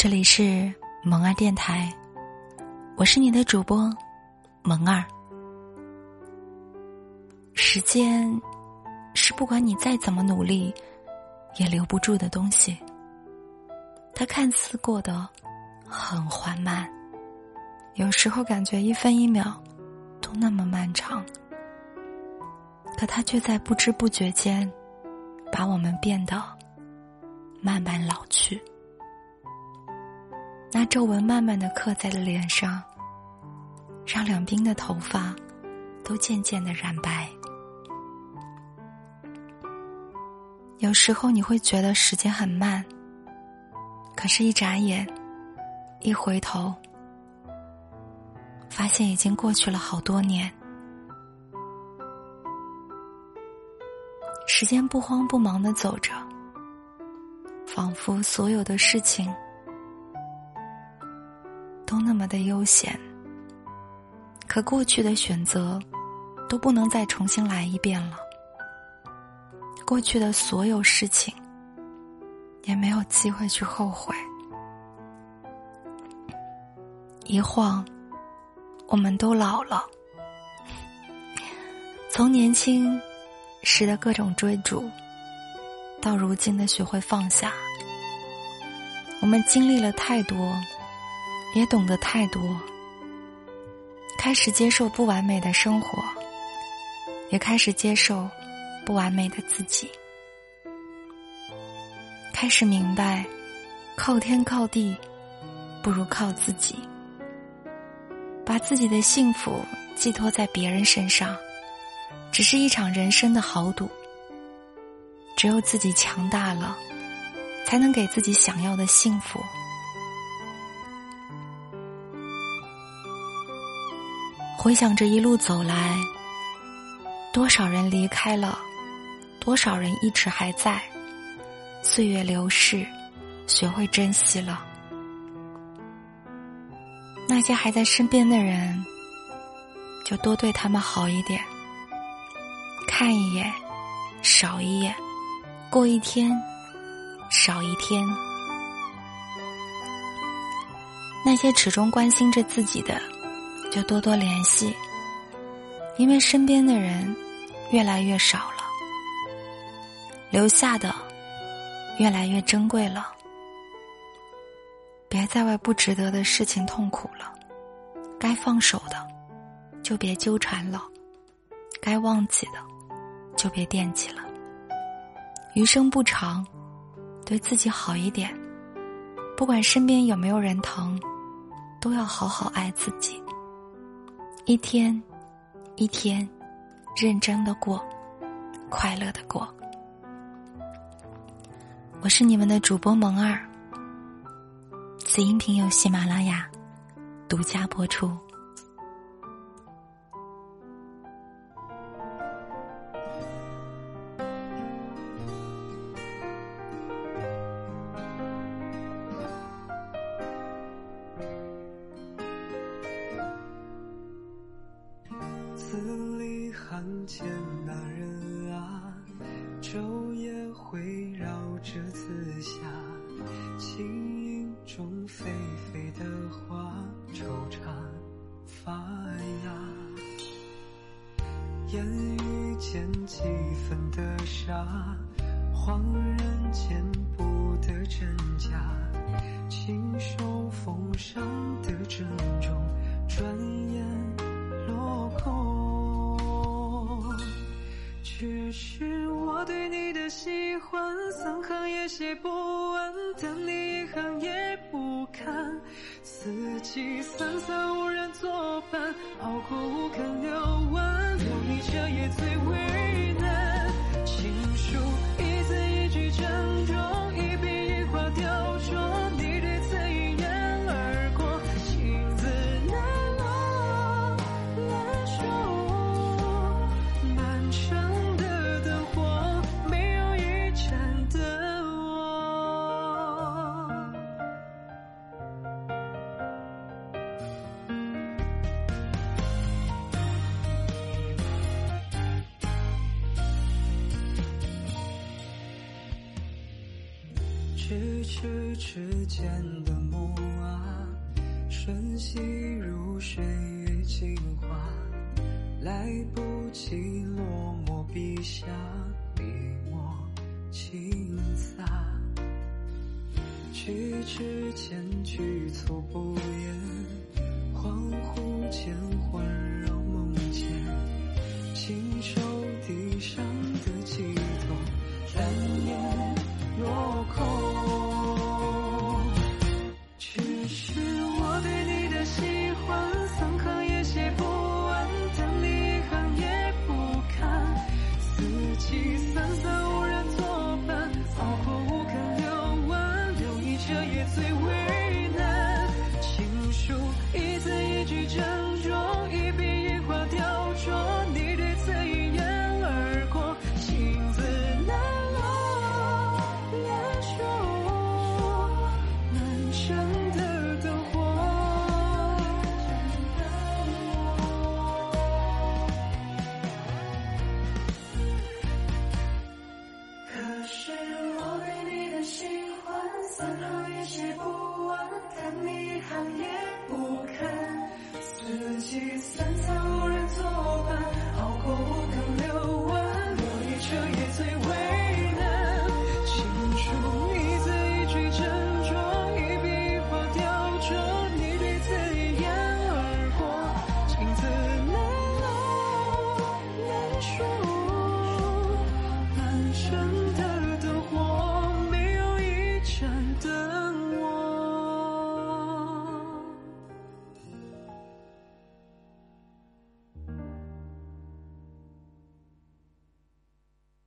这里是萌儿电台，我是你的主播萌儿。时间是不管你再怎么努力也留不住的东西，它看似过得很缓慢，有时候感觉一分一秒都那么漫长，可它却在不知不觉间把我们变得慢慢老去。那皱纹慢慢的刻在了脸上，让两鬓的头发都渐渐的染白。有时候你会觉得时间很慢，可是，一眨眼，一回头，发现已经过去了好多年。时间不慌不忙的走着，仿佛所有的事情。都那么的悠闲，可过去的选择都不能再重新来一遍了。过去的所有事情也没有机会去后悔。一晃，我们都老了。从年轻时的各种追逐，到如今的学会放下，我们经历了太多。也懂得太多，开始接受不完美的生活，也开始接受不完美的自己，开始明白，靠天靠地不如靠自己。把自己的幸福寄托在别人身上，只是一场人生的豪赌。只有自己强大了，才能给自己想要的幸福。回想这一路走来，多少人离开了，多少人一直还在。岁月流逝，学会珍惜了。那些还在身边的人，就多对他们好一点。看一眼，少一眼；过一天，少一天。那些始终关心着自己的。就多多联系，因为身边的人越来越少了，留下的越来越珍贵了。别再为不值得的事情痛苦了，该放手的就别纠缠了，该忘记的就别惦记了。余生不长，对自己好一点，不管身边有没有人疼，都要好好爱自己。一天，一天，认真的过，快乐的过。我是你们的主播萌儿。此音频由喜马拉雅独家播出。见那人啊，昼夜围绕着紫霞，轻影中霏霏的花，惆怅发芽。烟雨间几分的傻，恍然间不得真假，亲手奉上的珍重，转写不完，等你一行也不看。四季三餐无人作伴，熬过无肯流完，留你彻夜最为难。情书咫尺之间的梦啊，瞬息如水月镜花，来不及落墨笔下笔墨轻洒，咫尺间局促不言，恍惚间环绕梦见，亲手递上的寄托，难言落空。一散三餐